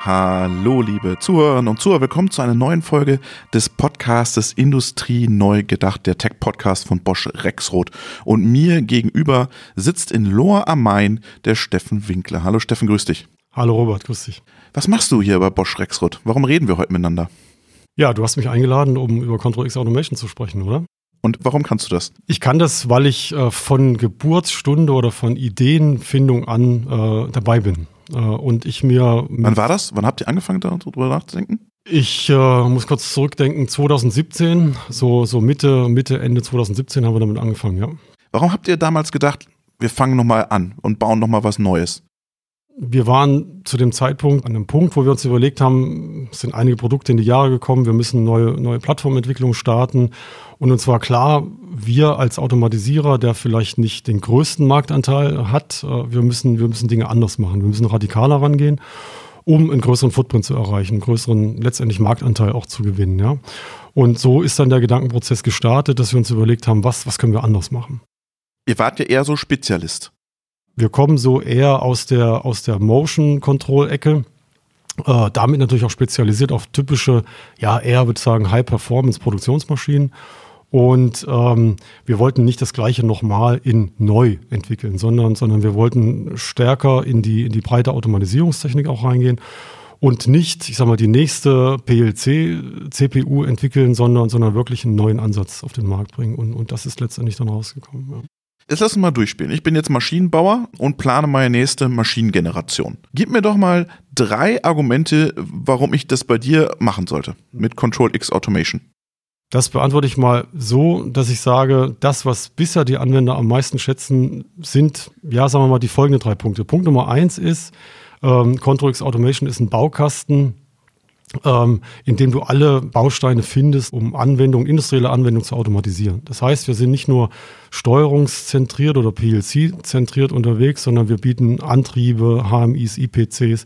Hallo, liebe Zuhörerinnen und Zuhörer, willkommen zu einer neuen Folge des Podcastes Industrie neu gedacht, der Tech-Podcast von Bosch Rexroth. Und mir gegenüber sitzt in Lohr am Main der Steffen Winkler. Hallo Steffen, grüß dich. Hallo Robert, grüß dich. Was machst du hier bei Bosch Rexroth? Warum reden wir heute miteinander? Ja, du hast mich eingeladen, um über Control X Automation zu sprechen, oder? Und warum kannst du das? Ich kann das, weil ich äh, von Geburtsstunde oder von Ideenfindung an äh, dabei bin. Äh, und ich mir. Wann war das? Wann habt ihr angefangen, darüber nachzudenken? Ich äh, muss kurz zurückdenken, 2017, so, so Mitte, Mitte, Ende 2017 haben wir damit angefangen, ja. Warum habt ihr damals gedacht, wir fangen nochmal an und bauen nochmal was Neues? Wir waren zu dem Zeitpunkt an einem Punkt, wo wir uns überlegt haben, es sind einige Produkte in die Jahre gekommen, wir müssen neue, neue Plattformentwicklungen starten. Und uns war klar, wir als Automatisierer, der vielleicht nicht den größten Marktanteil hat, äh, wir müssen, wir müssen Dinge anders machen. Wir müssen radikaler rangehen, um einen größeren Footprint zu erreichen, einen größeren letztendlich Marktanteil auch zu gewinnen. Ja. Und so ist dann der Gedankenprozess gestartet, dass wir uns überlegt haben, was, was können wir anders machen. Ihr wart ja eher so Spezialist. Wir kommen so eher aus der, aus der Motion Control Ecke. Äh, damit natürlich auch spezialisiert auf typische, ja, eher würde ich sagen, High-Performance-Produktionsmaschinen. Und ähm, wir wollten nicht das Gleiche nochmal in neu entwickeln, sondern, sondern wir wollten stärker in die, in die breite Automatisierungstechnik auch reingehen und nicht, ich sag mal, die nächste PLC-CPU entwickeln, sondern, sondern wirklich einen neuen Ansatz auf den Markt bringen. Und, und das ist letztendlich dann rausgekommen. Ja. Jetzt lass uns mal durchspielen. Ich bin jetzt Maschinenbauer und plane meine nächste Maschinengeneration. Gib mir doch mal drei Argumente, warum ich das bei dir machen sollte mit Control X Automation. Das beantworte ich mal so, dass ich sage, das, was bisher die Anwender am meisten schätzen, sind, ja, sagen wir mal, die folgenden drei Punkte. Punkt Nummer eins ist, ähm, Control X Automation ist ein Baukasten, ähm, in dem du alle Bausteine findest, um Anwendungen, industrielle Anwendungen zu automatisieren. Das heißt, wir sind nicht nur steuerungszentriert oder PLC-zentriert unterwegs, sondern wir bieten Antriebe, HMIs, IPCs,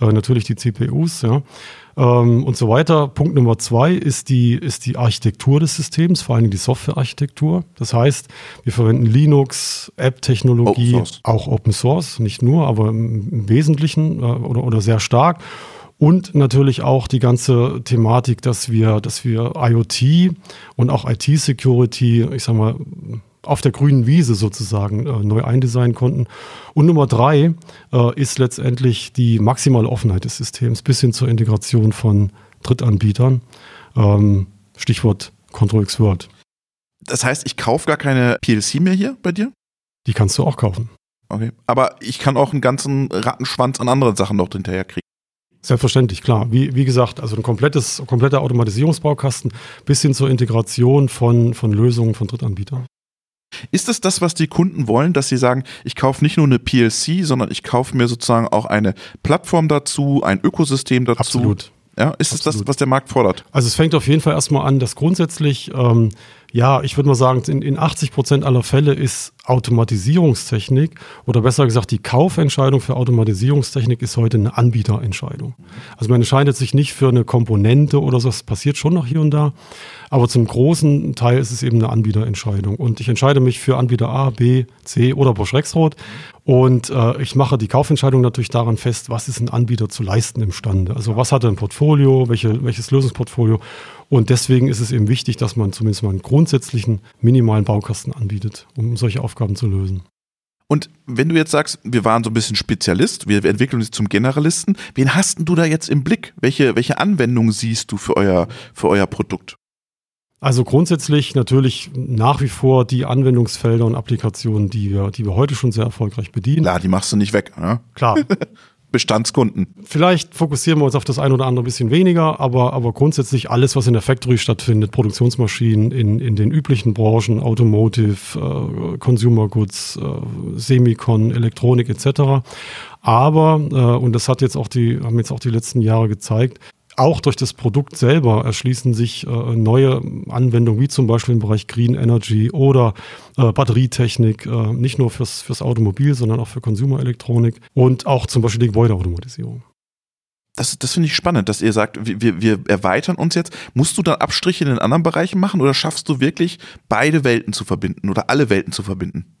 äh, natürlich die CPUs, ja, ähm, und so weiter. Punkt Nummer zwei ist die, ist die Architektur des Systems, vor allem die Softwarearchitektur. Das heißt, wir verwenden Linux, App-Technologie, auch Open Source, nicht nur, aber im Wesentlichen äh, oder, oder sehr stark. Und natürlich auch die ganze Thematik, dass wir, dass wir IoT und auch IT-Security, ich sag mal, auf der grünen Wiese sozusagen äh, neu eindesignen konnten. Und Nummer drei äh, ist letztendlich die maximale Offenheit des Systems bis hin zur Integration von Drittanbietern. Ähm, Stichwort Control X World. Das heißt, ich kaufe gar keine PLC mehr hier bei dir? Die kannst du auch kaufen. Okay. Aber ich kann auch einen ganzen Rattenschwanz an anderen Sachen noch hinterher kriegen. Selbstverständlich, klar. Wie, wie gesagt, also ein komplettes, kompletter Automatisierungsbaukasten bis hin zur Integration von, von Lösungen von Drittanbietern. Ist es das, was die Kunden wollen, dass sie sagen, ich kaufe nicht nur eine PLC, sondern ich kaufe mir sozusagen auch eine Plattform dazu, ein Ökosystem dazu? Absolut. Ja, ist Absolut. es das, was der Markt fordert? Also es fängt auf jeden Fall erstmal an, dass grundsätzlich, ähm, ja, ich würde mal sagen, in, in 80 Prozent aller Fälle ist Automatisierungstechnik oder besser gesagt die Kaufentscheidung für Automatisierungstechnik ist heute eine Anbieterentscheidung. Also man entscheidet sich nicht für eine Komponente oder so, das passiert schon noch hier und da, aber zum großen Teil ist es eben eine Anbieterentscheidung. Und ich entscheide mich für Anbieter A, B, C oder Bosch Rexroth und äh, ich mache die Kaufentscheidung natürlich daran fest, was ist ein Anbieter zu leisten imstande. Also was hat er ein Portfolio, welche, welches Lösungsportfolio und deswegen ist es eben wichtig, dass man zumindest mal einen grundsätzlichen minimalen Baukasten anbietet, um solche Aufgaben zu lösen. Und wenn du jetzt sagst, wir waren so ein bisschen Spezialist, wir entwickeln uns zum Generalisten, wen hast du da jetzt im Blick? Welche, welche Anwendung siehst du für euer, für euer Produkt? Also grundsätzlich natürlich nach wie vor die Anwendungsfelder und Applikationen, die wir, die wir heute schon sehr erfolgreich bedienen. Klar, die machst du nicht weg. Ne? Klar. Bestandskunden. Vielleicht fokussieren wir uns auf das ein oder andere bisschen weniger, aber, aber grundsätzlich alles, was in der Factory stattfindet, Produktionsmaschinen in, in den üblichen Branchen, Automotive, äh, Consumer Goods, äh, Semicon, Elektronik etc. Aber, äh, und das hat jetzt auch die, haben jetzt auch die letzten Jahre gezeigt, auch durch das Produkt selber erschließen sich äh, neue Anwendungen, wie zum Beispiel im Bereich Green Energy oder äh, Batterietechnik, äh, nicht nur fürs, fürs Automobil, sondern auch für Consumer-Elektronik und auch zum Beispiel die Gebäudeautomatisierung. Das, das finde ich spannend, dass ihr sagt, wir, wir erweitern uns jetzt. Musst du dann Abstriche in den anderen Bereichen machen oder schaffst du wirklich beide Welten zu verbinden oder alle Welten zu verbinden?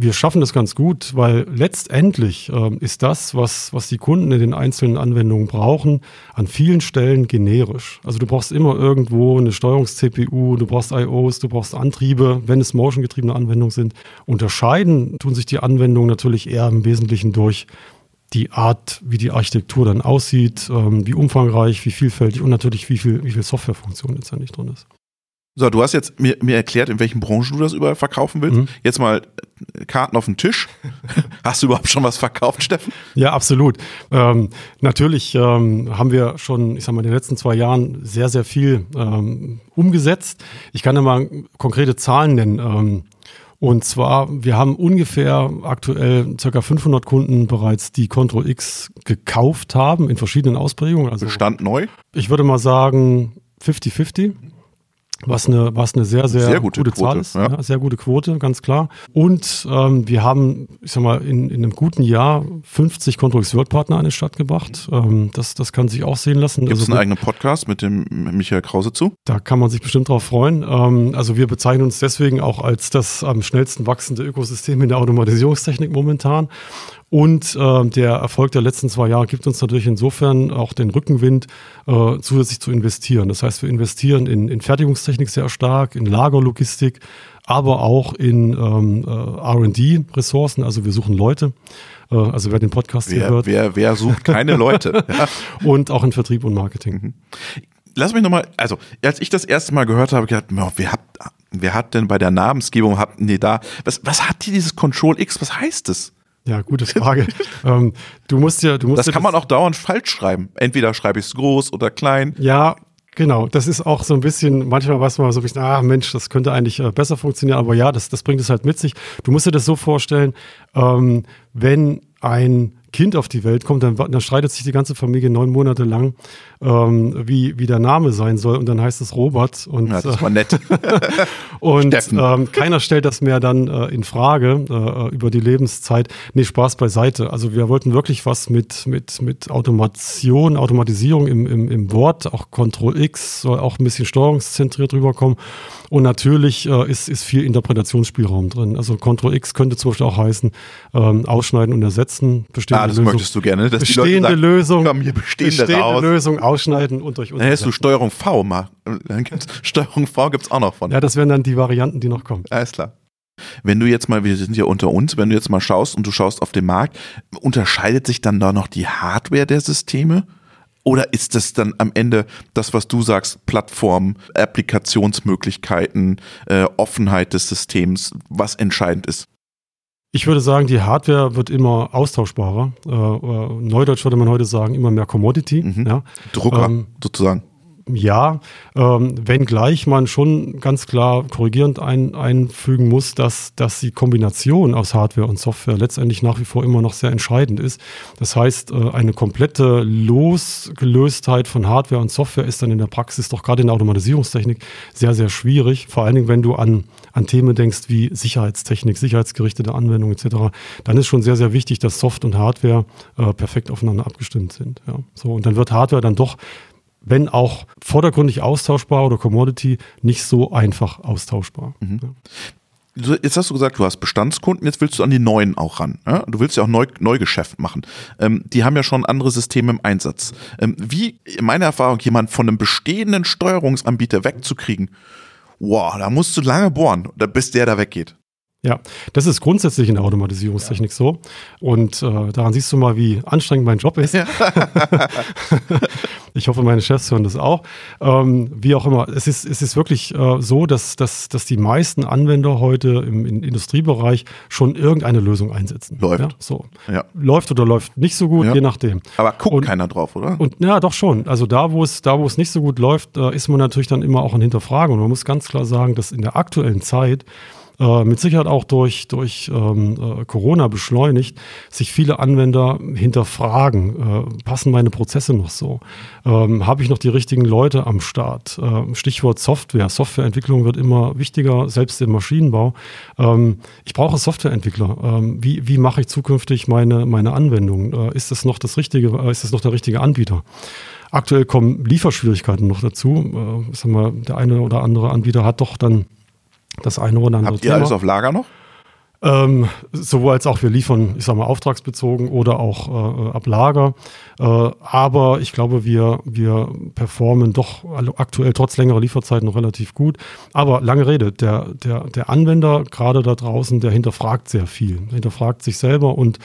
Wir schaffen das ganz gut, weil letztendlich äh, ist das, was, was die Kunden in den einzelnen Anwendungen brauchen, an vielen Stellen generisch. Also du brauchst immer irgendwo eine Steuerungs-CPU, du brauchst IOs, du brauchst Antriebe, wenn es motion-getriebene Anwendungen sind. Unterscheiden tun sich die Anwendungen natürlich eher im Wesentlichen durch die Art, wie die Architektur dann aussieht, ähm, wie umfangreich, wie vielfältig und natürlich wie viel, wie viel Softwarefunktion letztendlich drin ist. So, du hast jetzt mir, mir erklärt, in welchen Branchen du das überall verkaufen willst. Mhm. Jetzt mal äh, Karten auf den Tisch. Hast du überhaupt schon was verkauft, Steffen? Ja, absolut. Ähm, natürlich ähm, haben wir schon, ich sag mal, in den letzten zwei Jahren sehr, sehr viel ähm, umgesetzt. Ich kann ja mal konkrete Zahlen nennen. Ähm, und zwar, wir haben ungefähr aktuell circa 500 Kunden bereits, die Control X gekauft haben in verschiedenen Ausprägungen. Also Bestand neu? Ich würde mal sagen 50-50 was eine, was eine sehr, sehr, sehr gute, gute Quote, Zahl ist. Ja. Ja, sehr gute Quote, ganz klar. Und ähm, wir haben, ich sag mal, in, in einem guten Jahr 50 Controlix World Partner an den Start gebracht. Ähm, das, das kann sich auch sehen lassen. Gibt es also, einen eigenen Podcast mit dem Michael Krause zu? Da kann man sich bestimmt drauf freuen. Ähm, also wir bezeichnen uns deswegen auch als das am schnellsten wachsende Ökosystem in der Automatisierungstechnik momentan. Und äh, der Erfolg der letzten zwei Jahre gibt uns natürlich insofern auch den Rückenwind, äh, zusätzlich zu investieren. Das heißt, wir investieren in, in Fertigungstechnik sehr stark, in Lagerlogistik, aber auch in ähm, äh, RD-Ressourcen. Also wir suchen Leute. Äh, also wer den Podcast wer, hier hört. Wer, wer sucht keine Leute? ja. Und auch in Vertrieb und Marketing. Mhm. Lass mich nochmal, also als ich das erste Mal gehört habe, gedacht, wer hat, wer hat denn bei der Namensgebung, habt nee, da, was, was hat hier dieses Control X, was heißt es? Ja, gute Frage. ähm, du musst ja, du musst das ja kann man auch dauernd falsch schreiben. Entweder schreibe ich es groß oder klein. Ja, Genau, das ist auch so ein bisschen, manchmal weiß man so ein bisschen, ah Mensch, das könnte eigentlich äh, besser funktionieren, aber ja, das, das bringt es halt mit sich. Du musst dir das so vorstellen, ähm, wenn ein Kind auf die Welt kommt, dann, dann streitet sich die ganze Familie neun Monate lang, ähm, wie, wie der Name sein soll. Und dann heißt es Robert. Und, ja, das war nett. und ähm, keiner stellt das mehr dann äh, in Frage äh, über die Lebenszeit. Nee, Spaß beiseite. Also wir wollten wirklich was mit, mit, mit Automation, Automatisierung im, im, im Wort, auch Control X soll auch ein bisschen steuerungszentriert rüberkommen. Und natürlich äh, ist, ist viel Interpretationsspielraum drin. Also Control X könnte zum Beispiel auch heißen, ähm, ausschneiden und ersetzen. Bestehende ah, das Lösung, möchtest du gerne. Dass bestehende sagen, Lösung, komm, hier bestehende, bestehende raus. Lösung ausschneiden und durch uns. Dann hättest du Steuerung V mal. Dann gibt's, Steuerung V gibt es auch noch von. Ja, das wären dann die Varianten, die noch kommen. Alles klar. Wenn du jetzt mal, wir sind ja unter uns, wenn du jetzt mal schaust und du schaust auf den Markt, unterscheidet sich dann da noch die Hardware der Systeme? Oder ist das dann am Ende das, was du sagst, Plattform, Applikationsmöglichkeiten, äh, Offenheit des Systems, was entscheidend ist? Ich würde sagen, die Hardware wird immer austauschbarer. Äh, äh Neudeutsch würde man heute sagen, immer mehr Commodity. Mhm. Ja. Drucker ähm, sozusagen ja, ähm, wenngleich man schon ganz klar korrigierend ein, einfügen muss, dass, dass die Kombination aus Hardware und Software letztendlich nach wie vor immer noch sehr entscheidend ist. Das heißt, äh, eine komplette Losgelöstheit von Hardware und Software ist dann in der Praxis doch gerade in der Automatisierungstechnik sehr, sehr schwierig. Vor allen Dingen, wenn du an, an Themen denkst wie Sicherheitstechnik, sicherheitsgerichtete Anwendungen etc., dann ist schon sehr, sehr wichtig, dass Soft und Hardware äh, perfekt aufeinander abgestimmt sind. Ja. So, und dann wird Hardware dann doch wenn auch vordergründig austauschbar oder Commodity, nicht so einfach austauschbar. Mhm. Ja. Jetzt hast du gesagt, du hast Bestandskunden, jetzt willst du an die neuen auch ran. Ja? Du willst ja auch Neu Neugeschäft machen. Ähm, die haben ja schon andere Systeme im Einsatz. Ähm, wie, in meiner Erfahrung, jemand von einem bestehenden Steuerungsanbieter wegzukriegen, wow, da musst du lange bohren, bis der da weggeht. Ja, das ist grundsätzlich in der Automatisierungstechnik ja. so. Und äh, daran siehst du mal, wie anstrengend mein Job ist. Ja. ich hoffe, meine Chefs hören das auch. Ähm, wie auch immer, es ist, es ist wirklich äh, so, dass, dass, dass die meisten Anwender heute im, im Industriebereich schon irgendeine Lösung einsetzen. Läuft. Ja, so. Ja. Läuft oder läuft nicht so gut, je nachdem. Aber guckt und, keiner drauf, oder? Und ja, doch schon. Also da, wo es, da, wo es nicht so gut läuft, äh, ist man natürlich dann immer auch ein Hinterfragen. Und man muss ganz klar sagen, dass in der aktuellen Zeit äh, mit Sicherheit auch durch, durch ähm, äh, Corona beschleunigt, sich viele Anwender hinterfragen, äh, passen meine Prozesse noch so? Ähm, Habe ich noch die richtigen Leute am Start? Äh, Stichwort Software. Softwareentwicklung wird immer wichtiger, selbst im Maschinenbau. Ähm, ich brauche Softwareentwickler. Ähm, wie wie mache ich zukünftig meine, meine Anwendung? Äh, ist das noch das richtige, äh, ist das noch der richtige Anbieter? Aktuell kommen Lieferschwierigkeiten noch dazu. Äh, sagen wir, der eine oder andere Anbieter hat doch dann das eine oder andere Habt ihr Thema. alles auf Lager noch? Ähm, sowohl als auch wir liefern, ich sage mal, auftragsbezogen oder auch äh, ab Lager. Äh, aber ich glaube, wir, wir performen doch aktuell trotz längerer Lieferzeiten noch relativ gut. Aber lange Rede, der, der, der Anwender gerade da draußen, der hinterfragt sehr viel, hinterfragt sich selber und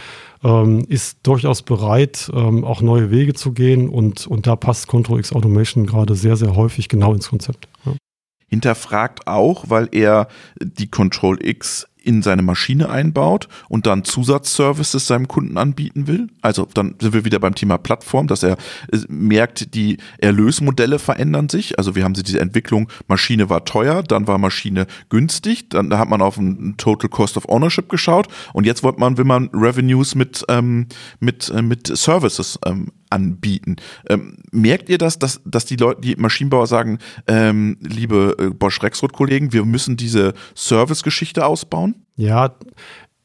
ähm, ist durchaus bereit, ähm, auch neue Wege zu gehen. Und, und da passt Control X Automation gerade sehr, sehr häufig genau ins Konzept. Ja hinterfragt auch, weil er die Control X in seine Maschine einbaut und dann Zusatzservices seinem Kunden anbieten will. Also dann sind wir wieder beim Thema Plattform, dass er äh, merkt, die Erlösmodelle verändern sich. Also wir haben diese Entwicklung, Maschine war teuer, dann war Maschine günstig, dann hat man auf ein Total Cost of Ownership geschaut und jetzt wollte man, will man Revenues mit, ähm, mit, äh, mit Services ähm, anbieten. Ähm, merkt ihr das, dass, dass die Leute, die Maschinenbauer sagen, ähm, liebe äh, Bosch-Rexroth-Kollegen, wir müssen diese Service-Geschichte ausbauen? Ja,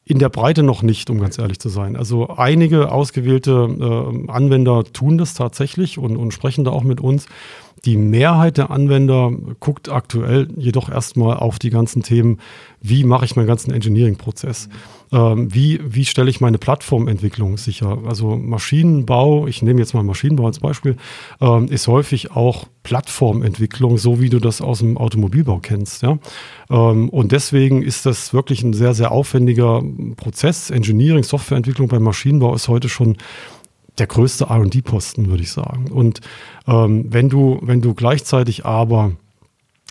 in der Breite noch nicht, um ganz ehrlich zu sein. Also einige ausgewählte äh, Anwender tun das tatsächlich und, und sprechen da auch mit uns. Die Mehrheit der Anwender guckt aktuell jedoch erstmal auf die ganzen Themen, wie mache ich meinen ganzen Engineering-Prozess? Ähm, wie, wie stelle ich meine Plattformentwicklung sicher? Also Maschinenbau, ich nehme jetzt mal Maschinenbau als Beispiel, ähm, ist häufig auch Plattformentwicklung, so wie du das aus dem Automobilbau kennst. Ja? Ähm, und deswegen ist das wirklich ein sehr, sehr aufwendiger Prozess. Engineering, Softwareentwicklung beim Maschinenbau ist heute schon der größte RD-Posten, würde ich sagen. Und ähm, wenn du, wenn du gleichzeitig aber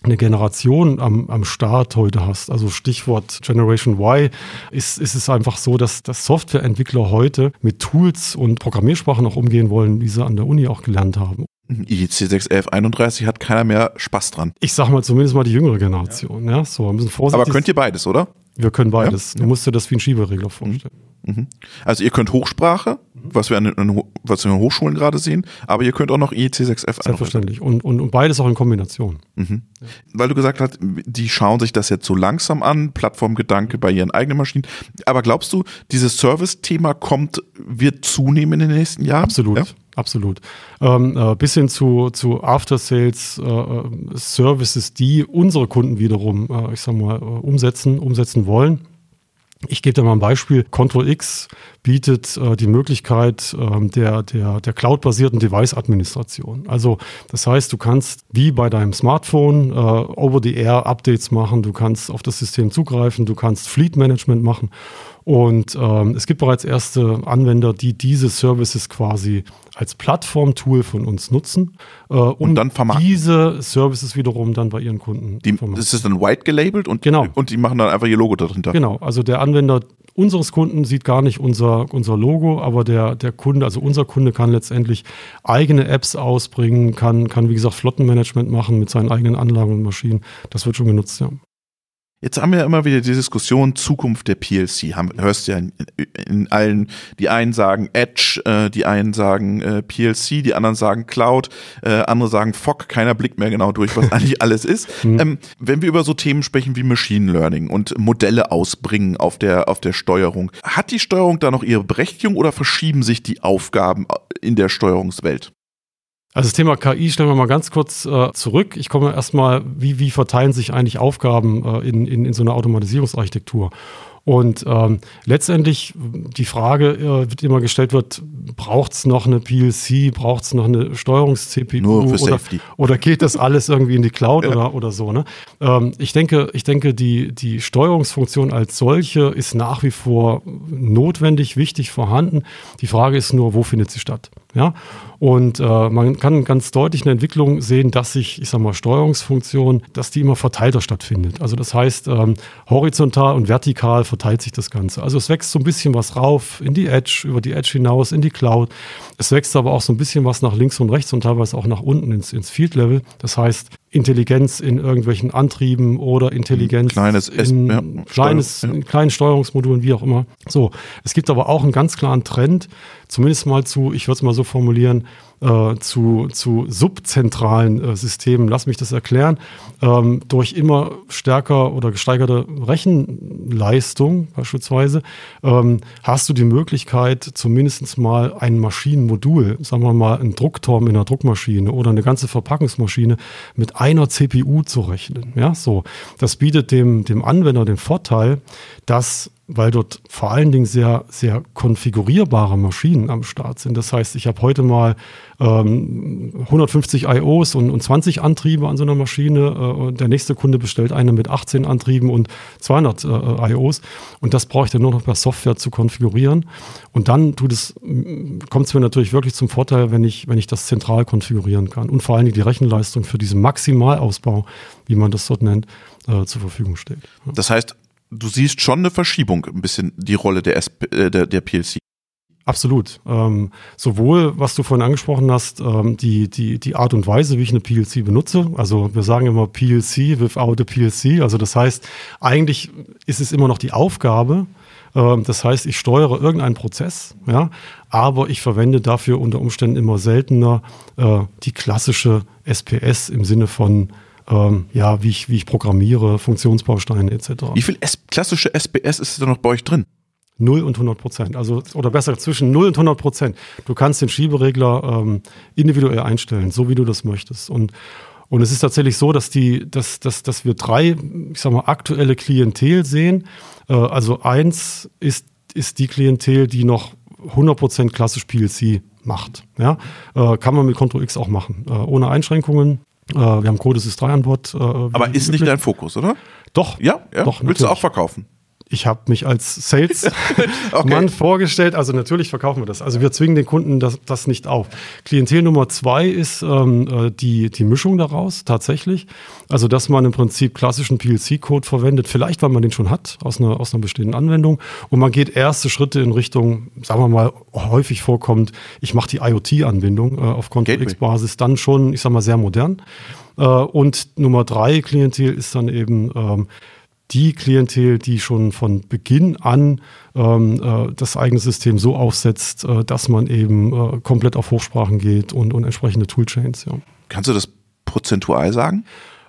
eine Generation am, am Start heute hast, also Stichwort Generation Y, ist, ist es einfach so, dass, dass Softwareentwickler heute mit Tools und Programmiersprachen auch umgehen wollen, wie sie an der Uni auch gelernt haben. IEC 61131 hat keiner mehr Spaß dran. Ich sag mal zumindest mal die jüngere Generation, ja. ja so ein bisschen vorsichtig. Aber könnt ihr beides, oder? Wir können beides. Ja? Du musst dir das wie ein Schieberegler vorstellen. Mhm. Also ihr könnt Hochsprache, was wir an den, was wir an Hochschulen gerade sehen, aber ihr könnt auch noch IEC 6F Selbstverständlich. Und, und, und beides auch in Kombination. Mhm. Ja. Weil du gesagt hast, die schauen sich das jetzt so langsam an, Plattformgedanke bei ihren eigenen Maschinen. Aber glaubst du, dieses Service-Thema kommt, wird zunehmen in den nächsten Jahren? Absolut. Ja? Absolut. Ähm, äh, bis hin zu, zu After-Sales-Services, äh, die unsere Kunden wiederum, äh, ich sag mal, äh, umsetzen, umsetzen wollen. Ich gebe dir mal ein Beispiel. Control X bietet äh, die Möglichkeit äh, der, der, der cloud-basierten Device-Administration. Also das heißt, du kannst wie bei deinem Smartphone äh, Over-the-Air-Updates machen, du kannst auf das System zugreifen, du kannst Fleet-Management machen und ähm, es gibt bereits erste Anwender, die diese Services quasi als Plattform-Tool von uns nutzen, äh, um und dann diese Services wiederum dann bei ihren Kunden die, Das ist dann white gelabelt und, genau. und die machen dann einfach ihr Logo darunter. Genau, also der Anwender unseres Kunden sieht gar nicht unser, unser Logo, aber der, der Kunde, also unser Kunde kann letztendlich eigene Apps ausbringen, kann, kann wie gesagt Flottenmanagement machen mit seinen eigenen Anlagen und Maschinen. Das wird schon genutzt, ja. Jetzt haben wir immer wieder die Diskussion Zukunft der PLC. Haben, hörst du ja in, in, allen, die einen sagen Edge, äh, die einen sagen äh, PLC, die anderen sagen Cloud, äh, andere sagen FOC. Keiner blickt mehr genau durch, was eigentlich alles ist. Mhm. Ähm, wenn wir über so Themen sprechen wie Machine Learning und Modelle ausbringen auf der, auf der Steuerung, hat die Steuerung da noch ihre Berechtigung oder verschieben sich die Aufgaben in der Steuerungswelt? Also das Thema KI stellen wir mal ganz kurz äh, zurück. Ich komme erstmal, wie, wie verteilen sich eigentlich Aufgaben äh, in, in, in so einer Automatisierungsarchitektur? Und ähm, letztendlich die Frage äh, wird immer gestellt wird, braucht es noch eine PLC, braucht es noch eine Steuerungs-CPU oder, oder geht das alles irgendwie in die Cloud ja. oder, oder so? Ne? Ähm, ich denke, ich denke die, die Steuerungsfunktion als solche ist nach wie vor notwendig, wichtig, vorhanden. Die Frage ist nur, wo findet sie statt? Ja? Und äh, man kann ganz deutlich eine Entwicklung sehen, dass sich, ich sag mal, Steuerungsfunktion, dass die immer verteilter stattfindet. Also das heißt, ähm, horizontal und vertikal verteilt sich das Ganze. Also es wächst so ein bisschen was rauf in die Edge, über die Edge hinaus, in die Cloud. Es wächst aber auch so ein bisschen was nach links und rechts und teilweise auch nach unten ins, ins Field-Level. Das heißt, Intelligenz in irgendwelchen Antrieben oder Intelligenz kleines in ja, kleines, ja. kleinen Steuerungsmodulen, wie auch immer. So, es gibt aber auch einen ganz klaren Trend, zumindest mal zu, ich würde es mal so formulieren, äh, zu, zu subzentralen äh, Systemen. Lass mich das erklären. Ähm, durch immer stärker oder gesteigerte Rechenleistung beispielsweise ähm, hast du die Möglichkeit, zumindest mal ein Maschinenmodul, sagen wir mal ein Druckturm in einer Druckmaschine oder eine ganze Verpackungsmaschine mit einer CPU zu rechnen. Ja, so. Das bietet dem, dem Anwender den Vorteil, dass weil dort vor allen Dingen sehr, sehr konfigurierbare Maschinen am Start sind. Das heißt, ich habe heute mal ähm, 150 IOs und, und 20 Antriebe an so einer Maschine. Äh, der nächste Kunde bestellt eine mit 18 Antrieben und 200 äh, IOs. Und das brauche ich dann nur noch per Software zu konfigurieren. Und dann kommt es mir natürlich wirklich zum Vorteil, wenn ich, wenn ich das zentral konfigurieren kann. Und vor allen Dingen die Rechenleistung für diesen Maximalausbau, wie man das dort nennt, äh, zur Verfügung steht. Das heißt, du siehst schon eine Verschiebung, ein bisschen die Rolle der, SP, äh, der, der PLC. Absolut. Ähm, sowohl, was du vorhin angesprochen hast, ähm, die, die, die Art und Weise, wie ich eine PLC benutze. Also wir sagen immer PLC without a PLC. Also das heißt, eigentlich ist es immer noch die Aufgabe. Ähm, das heißt, ich steuere irgendeinen Prozess, ja, aber ich verwende dafür unter Umständen immer seltener äh, die klassische SPS im Sinne von ähm, ja, wie ich, wie ich programmiere, Funktionsbausteine etc. Wie viel S klassische SPS ist da noch bei euch drin? 0 und 100 Prozent. Also, oder besser zwischen 0 und 100 Prozent. Du kannst den Schieberegler ähm, individuell einstellen, so wie du das möchtest. Und, und es ist tatsächlich so, dass, die, dass, dass, dass wir drei, ich sag mal, aktuelle Klientel sehen. Äh, also eins ist, ist die Klientel, die noch 100 Prozent klassisch PLC macht. Ja? Äh, kann man mit Ctrl X auch machen. Äh, ohne Einschränkungen. Äh, wir haben Codesys 3 an Bord. Äh, Aber ist nicht dein Fokus, oder? Doch. Ja, ja. Doch, Willst du auch verkaufen? Ich habe mich als Sales-Mann okay. vorgestellt. Also natürlich verkaufen wir das. Also wir zwingen den Kunden das, das nicht auf. Klientel Nummer zwei ist ähm, äh, die, die Mischung daraus tatsächlich. Also dass man im Prinzip klassischen PLC-Code verwendet, vielleicht weil man den schon hat aus einer, aus einer bestehenden Anwendung. Und man geht erste Schritte in Richtung, sagen wir mal, häufig vorkommt, ich mache die IoT-Anbindung äh, auf Control-X-Basis, dann schon, ich sag mal, sehr modern. Äh, und Nummer drei Klientel ist dann eben ähm, die Klientel, die schon von Beginn an ähm, äh, das eigene System so aufsetzt, äh, dass man eben äh, komplett auf Hochsprachen geht und, und entsprechende Toolchains. Ja. Kannst du das prozentual sagen?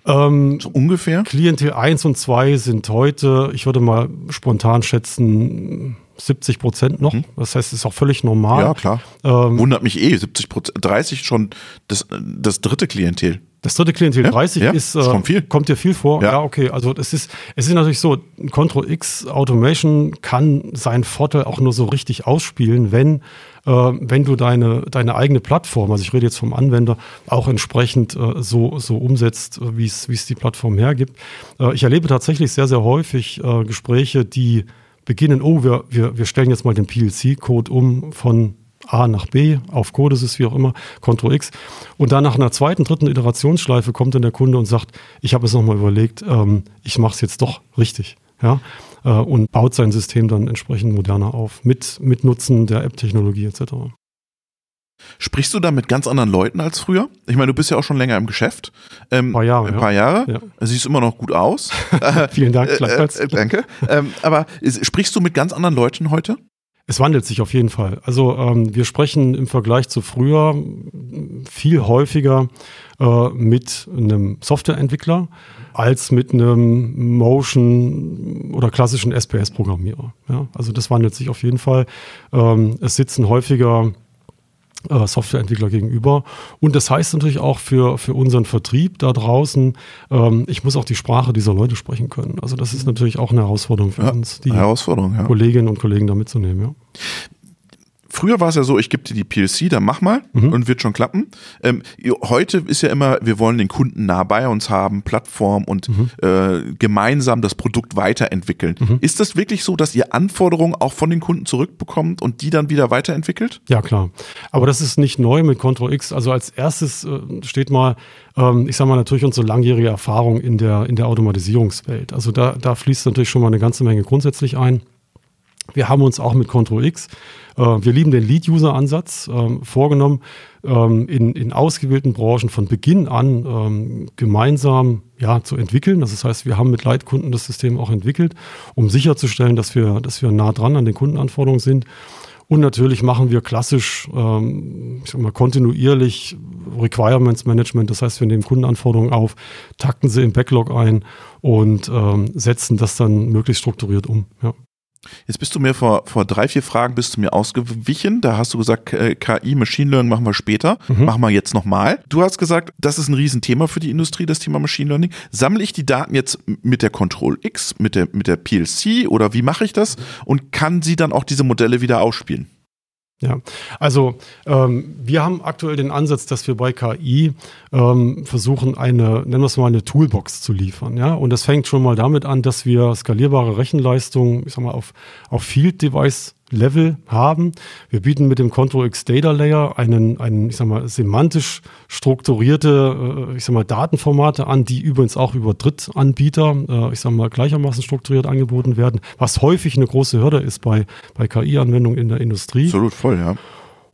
Ähm, so ungefähr? Klientel 1 und 2 sind heute, ich würde mal spontan schätzen, 70 Prozent noch. Hm. Das heißt, es ist auch völlig normal. Ja, klar. Ähm, Wundert mich eh, 70 Prozent, 30 schon das, das dritte Klientel. Das dritte Klientel ja, 30 ja, ist, äh, kommt, viel. kommt dir viel vor. Ja. ja, okay. Also es ist, es ist natürlich so, Control X Automation kann seinen Vorteil auch nur so richtig ausspielen, wenn, äh, wenn du deine, deine eigene Plattform, also ich rede jetzt vom Anwender, auch entsprechend äh, so, so umsetzt, wie es wie es die Plattform hergibt. Äh, ich erlebe tatsächlich sehr, sehr häufig äh, Gespräche, die beginnen, oh, wir, wir, wir stellen jetzt mal den PLC-Code um von A nach B auf Codesys, wie auch immer, Ctrl X. Und dann nach einer zweiten, dritten Iterationsschleife kommt dann der Kunde und sagt, ich habe es nochmal überlegt, ähm, ich mache es jetzt doch richtig. Ja? Äh, und baut sein System dann entsprechend moderner auf, mit, mit Nutzen der App-Technologie etc. Sprichst du da mit ganz anderen Leuten als früher? Ich meine, du bist ja auch schon länger im Geschäft. Ähm, ein paar Jahre. Ein paar Jahre. Ja. Siehst immer noch gut aus. Vielen Dank. Äh, äh, danke. Ähm, aber ist, sprichst du mit ganz anderen Leuten heute? Es wandelt sich auf jeden Fall. Also ähm, wir sprechen im Vergleich zu früher viel häufiger äh, mit einem Softwareentwickler als mit einem Motion oder klassischen SPS-Programmierer. Ja? Also das wandelt sich auf jeden Fall. Ähm, es sitzen häufiger Softwareentwickler gegenüber. Und das heißt natürlich auch für, für unseren Vertrieb da draußen, ähm, ich muss auch die Sprache dieser Leute sprechen können. Also das ist natürlich auch eine Herausforderung für ja, uns, die Herausforderung, ja. Kolleginnen und Kollegen da mitzunehmen. Ja. Früher war es ja so, ich gebe dir die PLC, dann mach mal mhm. und wird schon klappen. Ähm, heute ist ja immer, wir wollen den Kunden nah bei uns haben, Plattform und mhm. äh, gemeinsam das Produkt weiterentwickeln. Mhm. Ist das wirklich so, dass ihr Anforderungen auch von den Kunden zurückbekommt und die dann wieder weiterentwickelt? Ja, klar. Aber das ist nicht neu mit Control X. Also als erstes äh, steht mal, ähm, ich sage mal natürlich unsere langjährige Erfahrung in der, in der Automatisierungswelt. Also da, da fließt natürlich schon mal eine ganze Menge grundsätzlich ein. Wir haben uns auch mit Control X, wir lieben den Lead-User-Ansatz, äh, vorgenommen, ähm, in, in ausgewählten Branchen von Beginn an ähm, gemeinsam ja, zu entwickeln. Das heißt, wir haben mit Leitkunden das System auch entwickelt, um sicherzustellen, dass wir, dass wir nah dran an den Kundenanforderungen sind. Und natürlich machen wir klassisch, ähm, ich sag mal, kontinuierlich Requirements Management. Das heißt, wir nehmen Kundenanforderungen auf, takten sie im Backlog ein und ähm, setzen das dann möglichst strukturiert um. Ja. Jetzt bist du mir vor, vor drei, vier Fragen bist du mir ausgewichen. Da hast du gesagt, äh, KI, Machine Learning machen wir später. Mhm. Machen wir jetzt nochmal. Du hast gesagt, das ist ein Riesenthema für die Industrie, das Thema Machine Learning. Sammle ich die Daten jetzt mit der Control X, mit der, mit der PLC oder wie mache ich das? Und kann sie dann auch diese Modelle wieder ausspielen? Ja, also ähm, wir haben aktuell den Ansatz, dass wir bei KI ähm, versuchen, eine, nennen wir es mal, eine Toolbox zu liefern. Ja? Und das fängt schon mal damit an, dass wir skalierbare Rechenleistungen, ich sag mal, auf, auf Field-Device Level haben. Wir bieten mit dem Control X Data Layer einen, einen ich sag mal, semantisch strukturierte, äh, ich sag mal, Datenformate an, die übrigens auch über Drittanbieter, äh, ich sag mal, gleichermaßen strukturiert angeboten werden, was häufig eine große Hürde ist bei, bei KI-Anwendungen in der Industrie. Absolut voll, ja.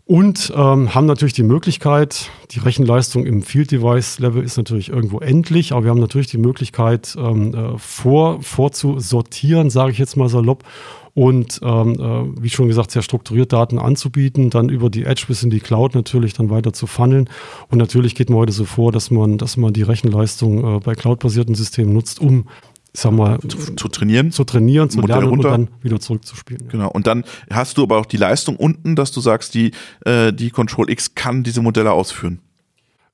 Und ähm, haben natürlich die Möglichkeit, die Rechenleistung im Field Device Level ist natürlich irgendwo endlich, aber wir haben natürlich die Möglichkeit, ähm, äh, vor, vorzusortieren, sage ich jetzt mal salopp, und ähm, äh, wie schon gesagt, sehr strukturiert Daten anzubieten, dann über die Edge bis in die Cloud natürlich dann weiter zu funneln. Und natürlich geht man heute so vor, dass man, dass man die Rechenleistung äh, bei cloud-basierten Systemen nutzt, um sag mal, zu, zu, trainieren, zu trainieren, zu Modell lernen runter. und dann wieder zurückzuspielen. Genau. Und dann hast du aber auch die Leistung unten, dass du sagst, die, äh, die Control X kann diese Modelle ausführen.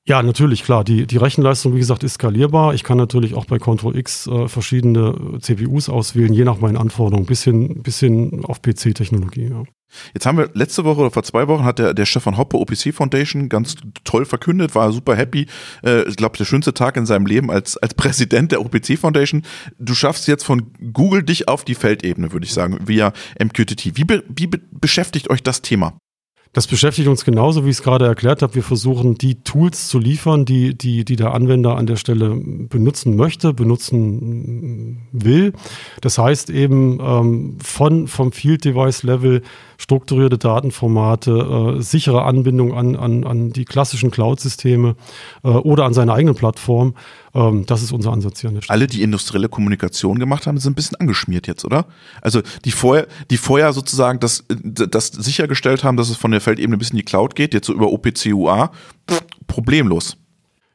Ja, natürlich, klar. Die, die Rechenleistung, wie gesagt, ist skalierbar. Ich kann natürlich auch bei Ctrl X äh, verschiedene CPUs auswählen, je nach meinen Anforderungen, bis hin, bis hin auf PC-Technologie. Ja. Jetzt haben wir letzte Woche oder vor zwei Wochen hat der, der Stefan Hoppe OPC Foundation ganz toll verkündet, war super happy. Äh, ich glaube, der schönste Tag in seinem Leben als, als Präsident der OPC Foundation. Du schaffst jetzt von Google dich auf die Feldebene, würde ich sagen, via MQTT. Wie, be, wie be beschäftigt euch das Thema? Das beschäftigt uns genauso, wie ich es gerade erklärt habe. Wir versuchen, die Tools zu liefern, die, die, die der Anwender an der Stelle benutzen möchte, benutzen will. Das heißt eben ähm, von, vom Field Device Level strukturierte Datenformate, äh, sichere Anbindung an, an, an die klassischen Cloud-Systeme äh, oder an seine eigene Plattform. Ähm, das ist unser Ansatz hier. Alle, die industrielle Kommunikation gemacht haben, sind ein bisschen angeschmiert jetzt, oder? Also die vorher, die vorher sozusagen das, das sichergestellt haben, dass es von der Feldebene bis in die Cloud geht, jetzt so über OPC UA, problemlos.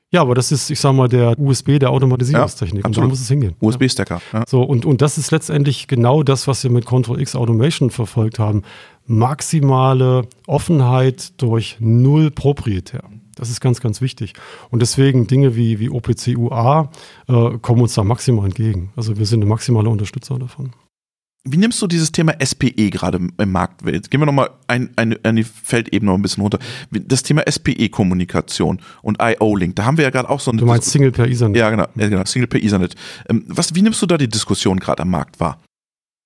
Ja, aber das ist, ich sag mal, der USB der Automatisierungstechnik. Ja, und da muss es hingehen. USB-Stacker. Ja. So, und, und das ist letztendlich genau das, was wir mit Control X Automation verfolgt haben. Maximale Offenheit durch null proprietär. Das ist ganz, ganz wichtig. Und deswegen Dinge wie, wie OPC UA äh, kommen uns da maximal entgegen. Also wir sind ein maximaler Unterstützer davon. Wie nimmst du dieses Thema SPE gerade im Markt? Gehen wir nochmal ein, ein, eine Feldebene noch ein bisschen runter. Das Thema SPE-Kommunikation und IO-Link, da haben wir ja gerade auch so ein. Du meinst Single per Ethernet? Ja, genau, genau Single per Ethernet. Ähm, was, wie nimmst du da die Diskussion gerade am Markt wahr?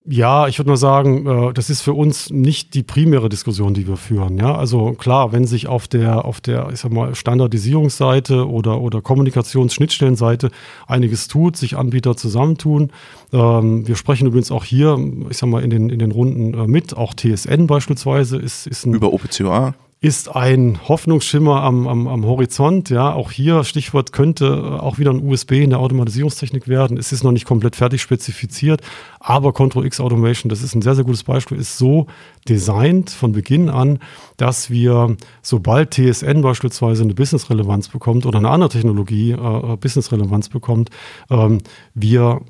Ja, ich würde mal sagen, äh, das ist für uns nicht die primäre Diskussion, die wir führen. Ja, also klar, wenn sich auf der, auf der, ich sag mal, Standardisierungsseite oder, oder Kommunikationsschnittstellenseite einiges tut, sich Anbieter zusammentun. Ähm, wir sprechen übrigens auch hier, ich sag mal, in den, in den Runden äh, mit. Auch TSN beispielsweise ist, ist ein. Über OPCOA ist ein Hoffnungsschimmer am, am, am Horizont. Ja, auch hier Stichwort könnte auch wieder ein USB in der Automatisierungstechnik werden. Es ist noch nicht komplett fertig spezifiziert, aber Control X Automation, das ist ein sehr, sehr gutes Beispiel, ist so designt von Beginn an, dass wir, sobald TSN beispielsweise eine Business-Relevanz bekommt oder eine andere Technologie äh, Business-Relevanz bekommt, ähm, wir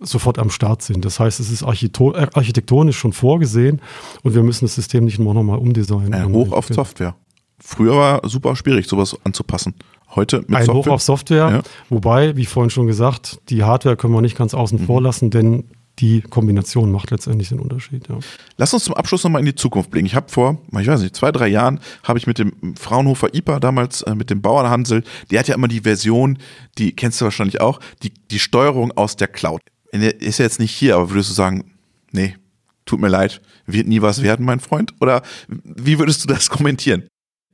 sofort am Start sind. Das heißt, es ist äh, architektonisch schon vorgesehen und wir müssen das System nicht nur nochmal umdesignen. Äh, hoch auf Software. Früher war super schwierig, sowas anzupassen. Heute mit Ein Software. Hoch auf Software, ja. wobei, wie vorhin schon gesagt, die Hardware können wir nicht ganz außen mhm. vor lassen, denn die Kombination macht letztendlich den Unterschied. Ja. Lass uns zum Abschluss nochmal in die Zukunft blicken. Ich habe vor, ich weiß nicht, zwei, drei Jahren habe ich mit dem Fraunhofer IPA damals, äh, mit dem Bauernhansel, der hat ja immer die Version, die kennst du wahrscheinlich auch, die, die Steuerung aus der Cloud ist jetzt nicht hier, aber würdest du sagen, nee, tut mir leid, wird nie was werden, mein Freund? Oder wie würdest du das kommentieren?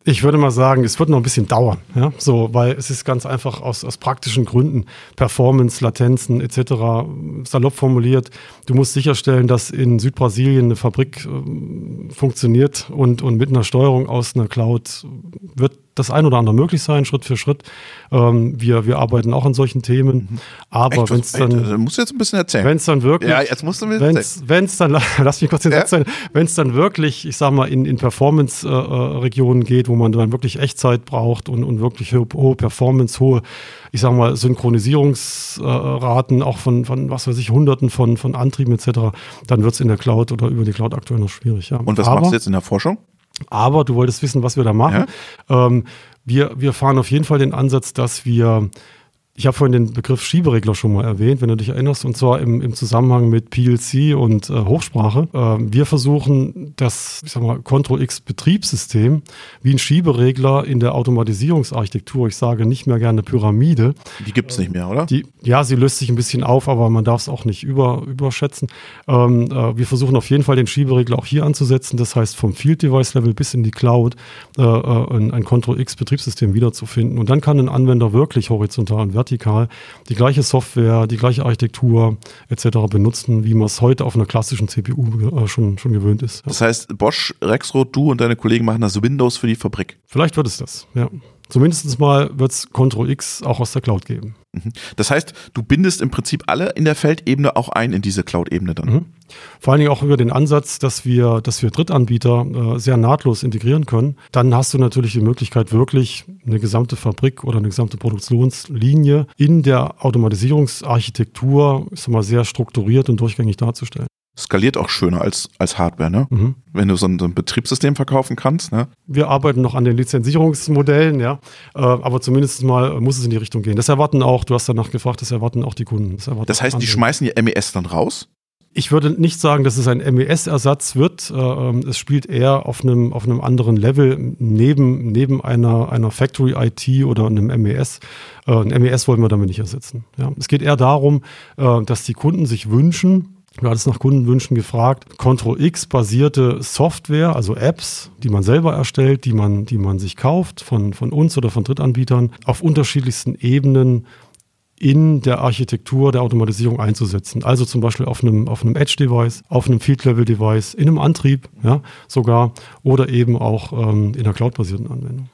Ich würde mal sagen, es wird noch ein bisschen dauern, ja? so, weil es ist ganz einfach aus, aus praktischen Gründen, Performance, Latenzen etc. salopp formuliert. Du musst sicherstellen, dass in Südbrasilien eine Fabrik äh, funktioniert und, und mit einer Steuerung aus einer Cloud wird das ein oder andere möglich sein, Schritt für Schritt. Ähm, wir, wir arbeiten auch an solchen Themen. Mhm. Aber wenn es dann. Echt, musst du jetzt ein bisschen erzählen. Wenn es dann wirklich. Ja, jetzt musst du mir wenn's, wenn's dann, lass mich kurz den Satz sein, wenn es dann wirklich, ich sag mal, in, in Performance-Regionen äh, geht, wo man dann wirklich Echtzeit braucht und, und wirklich hohe, hohe Performance, hohe, ich sag mal, Synchronisierungsraten, äh, auch von, von, was weiß ich, Hunderten von, von Antrieben etc., dann wird es in der Cloud oder über die Cloud aktuell noch schwierig. Ja. Und was Aber, machst du jetzt in der Forschung? Aber du wolltest wissen, was wir da machen. Ja. Ähm, wir, wir fahren auf jeden Fall den Ansatz, dass wir ich habe vorhin den Begriff Schieberegler schon mal erwähnt, wenn du dich erinnerst, und zwar im, im Zusammenhang mit PLC und äh, Hochsprache. Äh, wir versuchen das, ich sag mal, Control-X-Betriebssystem wie ein Schieberegler in der Automatisierungsarchitektur, ich sage nicht mehr gerne Pyramide. Die gibt es nicht mehr, oder? Die, ja, sie löst sich ein bisschen auf, aber man darf es auch nicht über, überschätzen. Ähm, äh, wir versuchen auf jeden Fall den Schieberegler auch hier anzusetzen, das heißt vom Field-Device-Level bis in die Cloud äh, äh, ein, ein Control-X-Betriebssystem wiederzufinden. Und dann kann ein Anwender wirklich horizontal und vertikal die gleiche Software, die gleiche Architektur etc. benutzen, wie man es heute auf einer klassischen CPU äh, schon, schon gewöhnt ist. Ja. Das heißt, Bosch, Rexroth, du und deine Kollegen machen das Windows für die Fabrik. Vielleicht wird es das, ja. Zumindest mal wird es Ctrl X auch aus der Cloud geben. Mhm. Das heißt, du bindest im Prinzip alle in der Feldebene auch ein in diese Cloud-Ebene dann. Mhm. Vor allen Dingen auch über den Ansatz, dass wir, dass wir Drittanbieter äh, sehr nahtlos integrieren können. Dann hast du natürlich die Möglichkeit, wirklich eine gesamte Fabrik oder eine gesamte Produktionslinie in der Automatisierungsarchitektur ich sag mal, sehr strukturiert und durchgängig darzustellen skaliert auch schöner als, als Hardware, ne? Mhm. Wenn du so ein, so ein, Betriebssystem verkaufen kannst, ne? Wir arbeiten noch an den Lizenzierungsmodellen, ja. Äh, aber zumindest mal muss es in die Richtung gehen. Das erwarten auch, du hast danach gefragt, das erwarten auch die Kunden. Das, das heißt, die schmeißen ihr MES dann raus? Ich würde nicht sagen, dass es ein MES-Ersatz wird. Äh, ähm, es spielt eher auf einem, auf einem anderen Level neben, neben einer, einer Factory IT oder einem MES. Äh, ein MES wollen wir damit nicht ersetzen. Ja. Es geht eher darum, äh, dass die Kunden sich wünschen, Du hattest nach Kundenwünschen gefragt. Control-X-basierte Software, also Apps, die man selber erstellt, die man, die man sich kauft von, von uns oder von Drittanbietern, auf unterschiedlichsten Ebenen in der Architektur der Automatisierung einzusetzen. Also zum Beispiel auf einem, auf einem Edge-Device, auf einem Field-Level-Device, in einem Antrieb ja, sogar oder eben auch ähm, in einer cloud-basierten Anwendung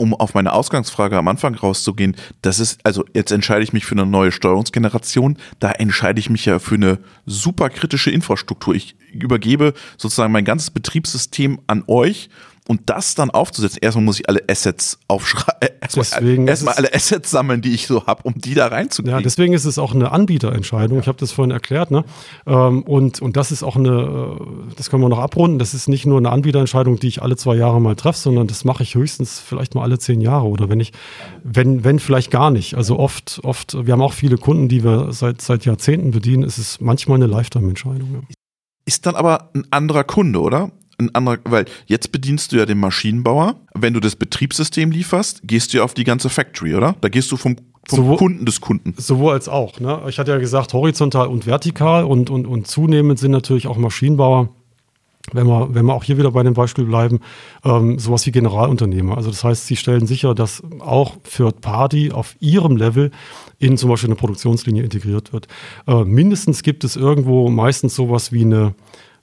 um auf meine Ausgangsfrage am Anfang rauszugehen, das ist, also jetzt entscheide ich mich für eine neue Steuerungsgeneration, da entscheide ich mich ja für eine super kritische Infrastruktur. Ich übergebe sozusagen mein ganzes Betriebssystem an euch und das dann aufzusetzen, erstmal muss ich alle Assets aufschreiben, äh, erstmal, erstmal alle Assets sammeln, die ich so habe, um die da reinzukriegen. Ja, deswegen ist es auch eine Anbieterentscheidung. Ich habe das vorhin erklärt, ne? Ähm, und, und das ist auch eine, äh, das können wir noch abrunden, das ist nicht nur eine Anbieterentscheidung, die ich alle zwei Jahre mal treffe, sondern das mache ich höchstens vielleicht mal alle zehn Jahre oder wenn ich, wenn, wenn vielleicht gar nicht. Also oft, oft, wir haben auch viele Kunden, die wir seit, seit Jahrzehnten bedienen, ist es manchmal eine Lifetime-Entscheidung. Ja. Ist dann aber ein anderer Kunde, oder? Ein anderer, weil jetzt bedienst du ja den Maschinenbauer. Wenn du das Betriebssystem lieferst, gehst du ja auf die ganze Factory, oder? Da gehst du vom, vom sowohl, Kunden des Kunden. Sowohl als auch. Ne? Ich hatte ja gesagt, horizontal und vertikal und, und, und zunehmend sind natürlich auch Maschinenbauer wenn wir, wenn wir auch hier wieder bei dem Beispiel bleiben, ähm, sowas wie Generalunternehmer. Also das heißt, sie stellen sicher, dass auch Third Party auf ihrem Level in zum Beispiel eine Produktionslinie integriert wird. Äh, mindestens gibt es irgendwo meistens sowas wie eine,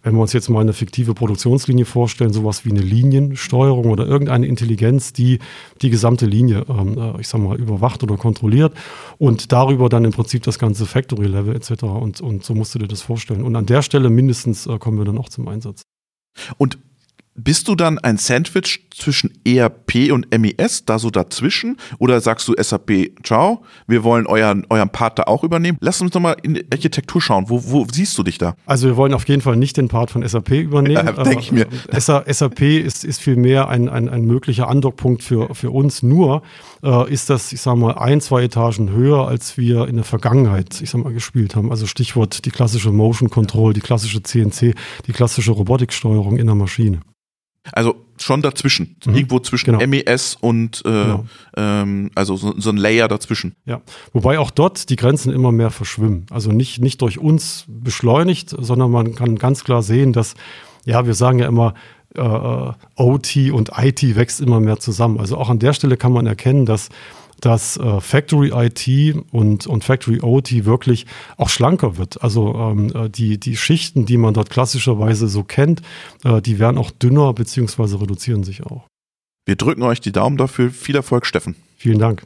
wenn wir uns jetzt mal eine fiktive Produktionslinie vorstellen, sowas wie eine Liniensteuerung oder irgendeine Intelligenz, die die gesamte Linie, ähm, äh, ich sag mal, überwacht oder kontrolliert und darüber dann im Prinzip das ganze Factory-Level etc. Und, und so musst du dir das vorstellen. Und an der Stelle mindestens äh, kommen wir dann auch zum Einsatz. Und bist du dann ein Sandwich zwischen ERP und MES, da so dazwischen? Oder sagst du SAP, ciao, wir wollen euren, euren Part da auch übernehmen? Lass uns doch mal in die Architektur schauen. Wo, wo siehst du dich da? Also wir wollen auf jeden Fall nicht den Part von SAP übernehmen. Ja, Denke ich mir. Äh, SAP ist, ist vielmehr ein, ein, ein möglicher Andockpunkt für, für uns. Nur äh, ist das, ich sage mal, ein, zwei Etagen höher, als wir in der Vergangenheit, ich sag mal, gespielt haben. Also Stichwort die klassische Motion Control, die klassische CNC, die klassische Robotiksteuerung in der Maschine. Also schon dazwischen, mhm. irgendwo zwischen genau. MES und äh, genau. ähm, also so, so, ein Layer dazwischen. Ja, wobei auch dort die Grenzen immer mehr verschwimmen. Also nicht, nicht durch uns beschleunigt, sondern man kann ganz klar sehen, dass, ja, wir sagen ja immer, äh, äh OT und IT wächst immer mehr zusammen. Also auch an der Stelle kann man erkennen, dass dass äh, Factory IT und, und Factory OT wirklich auch schlanker wird. Also ähm, äh, die, die Schichten, die man dort klassischerweise so kennt, äh, die werden auch dünner beziehungsweise reduzieren sich auch. Wir drücken euch die Daumen dafür. Viel Erfolg, Steffen. Vielen Dank.